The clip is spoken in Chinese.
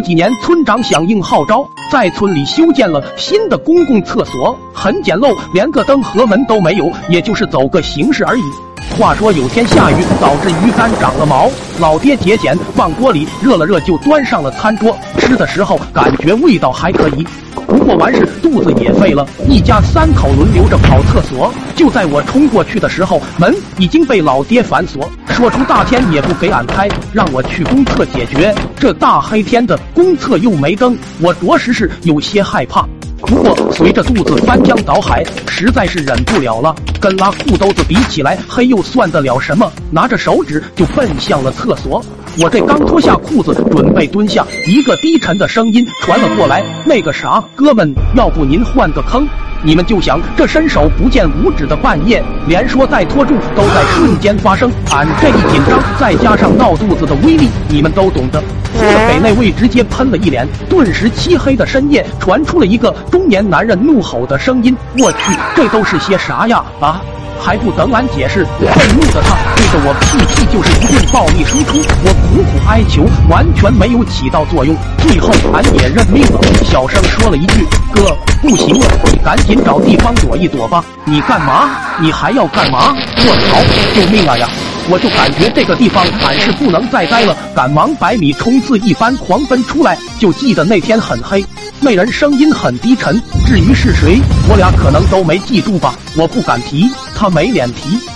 几年，村长响应号召，在村里修建了新的公共厕所，很简陋，连个灯和门都没有，也就是走个形式而已。话说有天下雨，导致鱼竿长了毛，老爹节俭，放锅里热了热就端上了餐桌。吃的时候感觉味道还可以，不过完事肚子也废了。一家三口轮流着跑厕所，就在我冲过去的时候，门已经被老爹反锁，说出大天也不给俺开，让我去公厕解决。这大黑天的，公厕又没灯，我着实是有些害怕。不过随着肚子翻江倒海，实在是忍不了了。跟拉裤兜子比起来，黑又算得了什么？拿着手指就奔向了厕所。我这刚脱下裤子准备蹲下，一个低沉的声音传了过来：“那个啥，哥们，要不您换个坑？”你们就想这伸手不见五指的半夜，连说带拖住都在瞬间发生。俺这一紧张，再加上闹肚子的威力，你们都懂得。这给那位直接喷了一脸，顿时漆黑的深夜传出了一个中年男人怒吼的声音：“我去，这都是些啥呀？啊！”还不等俺解释，愤怒的他对着我屁屁就是一顿暴力输出。我苦苦哀求，完全没有起到作用。最后俺也认命了，小声说了一句：“哥，不行了，你赶紧找地方躲一躲吧。”你干嘛？你还要干嘛？卧槽！救命啊呀！我就感觉这个地方俺是不能再待了，赶忙百米冲刺一般狂奔出来。就记得那天很黑。那人声音很低沉，至于是谁，我俩可能都没记住吧。我不敢提，他没脸皮。